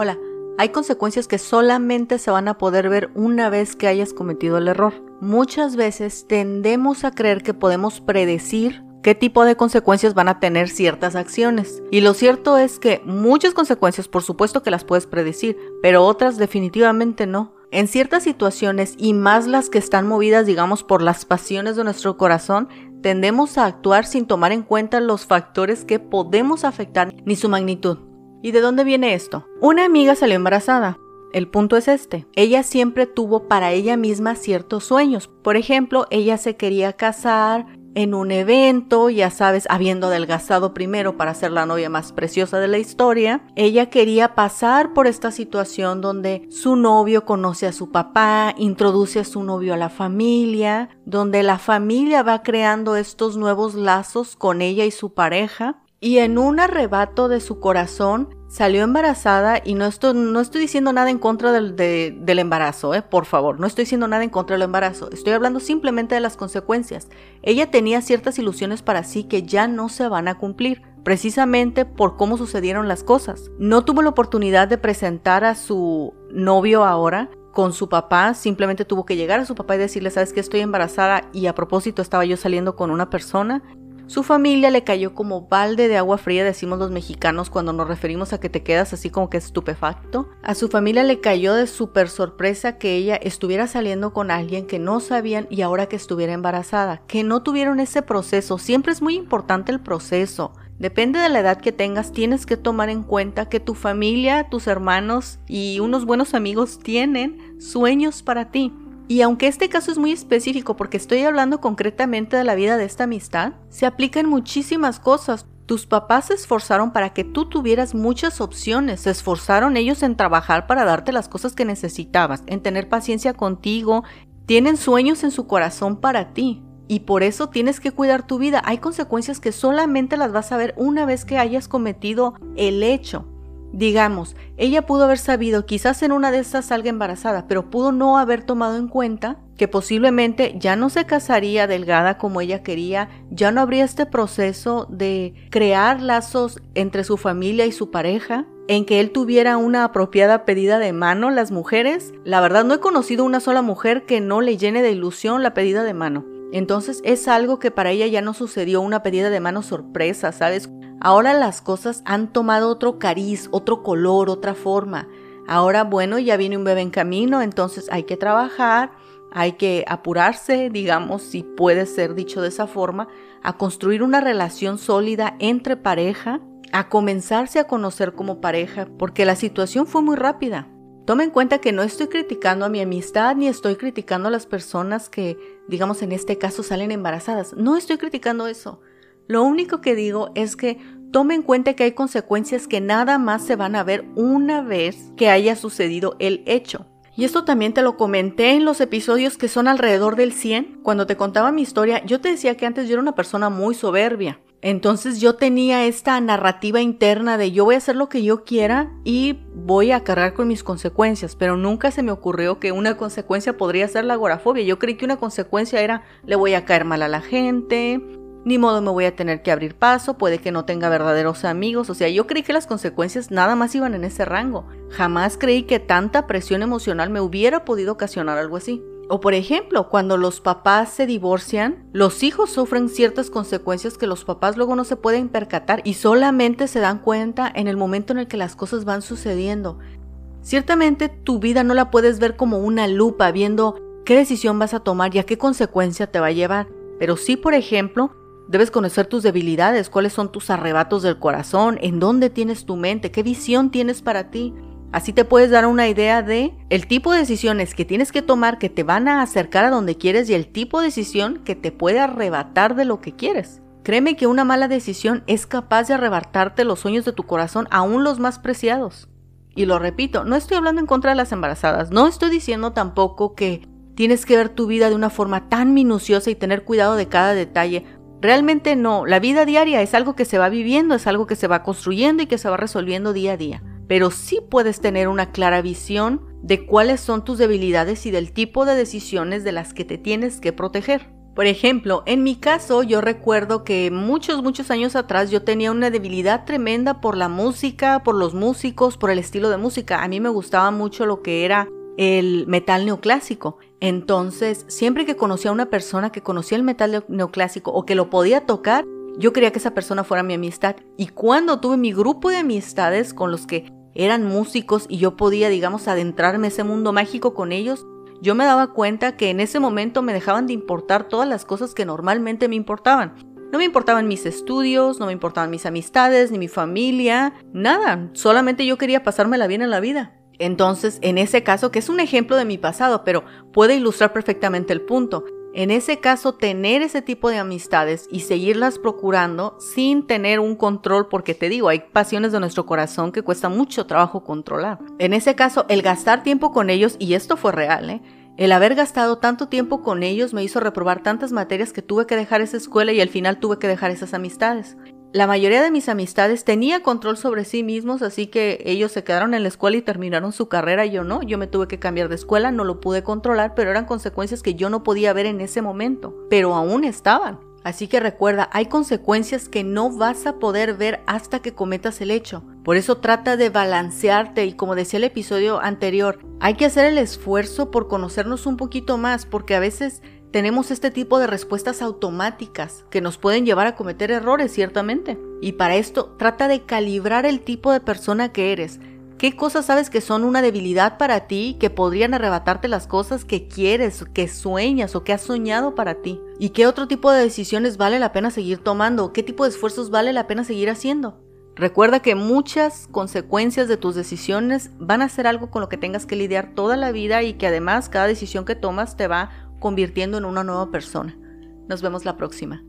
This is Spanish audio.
Hola, hay consecuencias que solamente se van a poder ver una vez que hayas cometido el error. Muchas veces tendemos a creer que podemos predecir qué tipo de consecuencias van a tener ciertas acciones. Y lo cierto es que muchas consecuencias por supuesto que las puedes predecir, pero otras definitivamente no. En ciertas situaciones, y más las que están movidas, digamos, por las pasiones de nuestro corazón, tendemos a actuar sin tomar en cuenta los factores que podemos afectar ni su magnitud. ¿Y de dónde viene esto? Una amiga salió embarazada. El punto es este. Ella siempre tuvo para ella misma ciertos sueños. Por ejemplo, ella se quería casar en un evento, ya sabes, habiendo adelgazado primero para ser la novia más preciosa de la historia. Ella quería pasar por esta situación donde su novio conoce a su papá, introduce a su novio a la familia, donde la familia va creando estos nuevos lazos con ella y su pareja y en un arrebato de su corazón salió embarazada y no estoy, no estoy diciendo nada en contra del, del embarazo, eh, por favor, no estoy diciendo nada en contra del embarazo, estoy hablando simplemente de las consecuencias. Ella tenía ciertas ilusiones para sí que ya no se van a cumplir, precisamente por cómo sucedieron las cosas. No tuvo la oportunidad de presentar a su novio ahora con su papá, simplemente tuvo que llegar a su papá y decirle, sabes que estoy embarazada y a propósito estaba yo saliendo con una persona su familia le cayó como balde de agua fría, decimos los mexicanos cuando nos referimos a que te quedas así como que estupefacto. A su familia le cayó de súper sorpresa que ella estuviera saliendo con alguien que no sabían y ahora que estuviera embarazada, que no tuvieron ese proceso. Siempre es muy importante el proceso. Depende de la edad que tengas, tienes que tomar en cuenta que tu familia, tus hermanos y unos buenos amigos tienen sueños para ti. Y aunque este caso es muy específico porque estoy hablando concretamente de la vida de esta amistad, se aplica en muchísimas cosas. Tus papás se esforzaron para que tú tuvieras muchas opciones, se esforzaron ellos en trabajar para darte las cosas que necesitabas, en tener paciencia contigo, tienen sueños en su corazón para ti. Y por eso tienes que cuidar tu vida. Hay consecuencias que solamente las vas a ver una vez que hayas cometido el hecho. Digamos, ella pudo haber sabido, quizás en una de estas salga embarazada, pero pudo no haber tomado en cuenta que posiblemente ya no se casaría delgada como ella quería, ya no habría este proceso de crear lazos entre su familia y su pareja, en que él tuviera una apropiada pedida de mano. Las mujeres, la verdad no he conocido una sola mujer que no le llene de ilusión la pedida de mano. Entonces es algo que para ella ya no sucedió una pedida de mano sorpresa, ¿sabes? Ahora las cosas han tomado otro cariz, otro color, otra forma. Ahora, bueno, ya viene un bebé en camino, entonces hay que trabajar, hay que apurarse, digamos, si puede ser dicho de esa forma, a construir una relación sólida entre pareja, a comenzarse a conocer como pareja, porque la situación fue muy rápida. Toma en cuenta que no estoy criticando a mi amistad ni estoy criticando a las personas que, digamos, en este caso salen embarazadas. No estoy criticando eso. Lo único que digo es que tome en cuenta que hay consecuencias que nada más se van a ver una vez que haya sucedido el hecho. Y esto también te lo comenté en los episodios que son alrededor del 100. Cuando te contaba mi historia, yo te decía que antes yo era una persona muy soberbia. Entonces yo tenía esta narrativa interna de yo voy a hacer lo que yo quiera y voy a cargar con mis consecuencias, pero nunca se me ocurrió que una consecuencia podría ser la agorafobia. Yo creí que una consecuencia era le voy a caer mal a la gente, ni modo me voy a tener que abrir paso, puede que no tenga verdaderos amigos, o sea, yo creí que las consecuencias nada más iban en ese rango. Jamás creí que tanta presión emocional me hubiera podido ocasionar algo así. O por ejemplo, cuando los papás se divorcian, los hijos sufren ciertas consecuencias que los papás luego no se pueden percatar y solamente se dan cuenta en el momento en el que las cosas van sucediendo. Ciertamente tu vida no la puedes ver como una lupa viendo qué decisión vas a tomar y a qué consecuencia te va a llevar, pero sí, por ejemplo, debes conocer tus debilidades, cuáles son tus arrebatos del corazón, en dónde tienes tu mente, qué visión tienes para ti. Así te puedes dar una idea de el tipo de decisiones que tienes que tomar que te van a acercar a donde quieres y el tipo de decisión que te puede arrebatar de lo que quieres. Créeme que una mala decisión es capaz de arrebatarte los sueños de tu corazón, aún los más preciados. Y lo repito, no estoy hablando en contra de las embarazadas, no estoy diciendo tampoco que tienes que ver tu vida de una forma tan minuciosa y tener cuidado de cada detalle. Realmente no, la vida diaria es algo que se va viviendo, es algo que se va construyendo y que se va resolviendo día a día pero sí puedes tener una clara visión de cuáles son tus debilidades y del tipo de decisiones de las que te tienes que proteger. Por ejemplo, en mi caso yo recuerdo que muchos, muchos años atrás yo tenía una debilidad tremenda por la música, por los músicos, por el estilo de música. A mí me gustaba mucho lo que era el metal neoclásico. Entonces, siempre que conocía a una persona que conocía el metal neoclásico o que lo podía tocar, yo quería que esa persona fuera mi amistad. Y cuando tuve mi grupo de amistades con los que eran músicos y yo podía, digamos, adentrarme en ese mundo mágico con ellos, yo me daba cuenta que en ese momento me dejaban de importar todas las cosas que normalmente me importaban. No me importaban mis estudios, no me importaban mis amistades, ni mi familia, nada. Solamente yo quería pasármela bien en la vida. Entonces, en ese caso, que es un ejemplo de mi pasado, pero puede ilustrar perfectamente el punto. En ese caso, tener ese tipo de amistades y seguirlas procurando sin tener un control, porque te digo, hay pasiones de nuestro corazón que cuesta mucho trabajo controlar. En ese caso, el gastar tiempo con ellos, y esto fue real, ¿eh? El haber gastado tanto tiempo con ellos me hizo reprobar tantas materias que tuve que dejar esa escuela y al final tuve que dejar esas amistades. La mayoría de mis amistades tenía control sobre sí mismos, así que ellos se quedaron en la escuela y terminaron su carrera, yo no, yo me tuve que cambiar de escuela, no lo pude controlar, pero eran consecuencias que yo no podía ver en ese momento, pero aún estaban. Así que recuerda, hay consecuencias que no vas a poder ver hasta que cometas el hecho. Por eso trata de balancearte y como decía el episodio anterior, hay que hacer el esfuerzo por conocernos un poquito más porque a veces tenemos este tipo de respuestas automáticas que nos pueden llevar a cometer errores, ciertamente. Y para esto, trata de calibrar el tipo de persona que eres. ¿Qué cosas sabes que son una debilidad para ti, que podrían arrebatarte las cosas que quieres, que sueñas o que has soñado para ti? ¿Y qué otro tipo de decisiones vale la pena seguir tomando? ¿Qué tipo de esfuerzos vale la pena seguir haciendo? Recuerda que muchas consecuencias de tus decisiones van a ser algo con lo que tengas que lidiar toda la vida y que además cada decisión que tomas te va convirtiendo en una nueva persona. Nos vemos la próxima.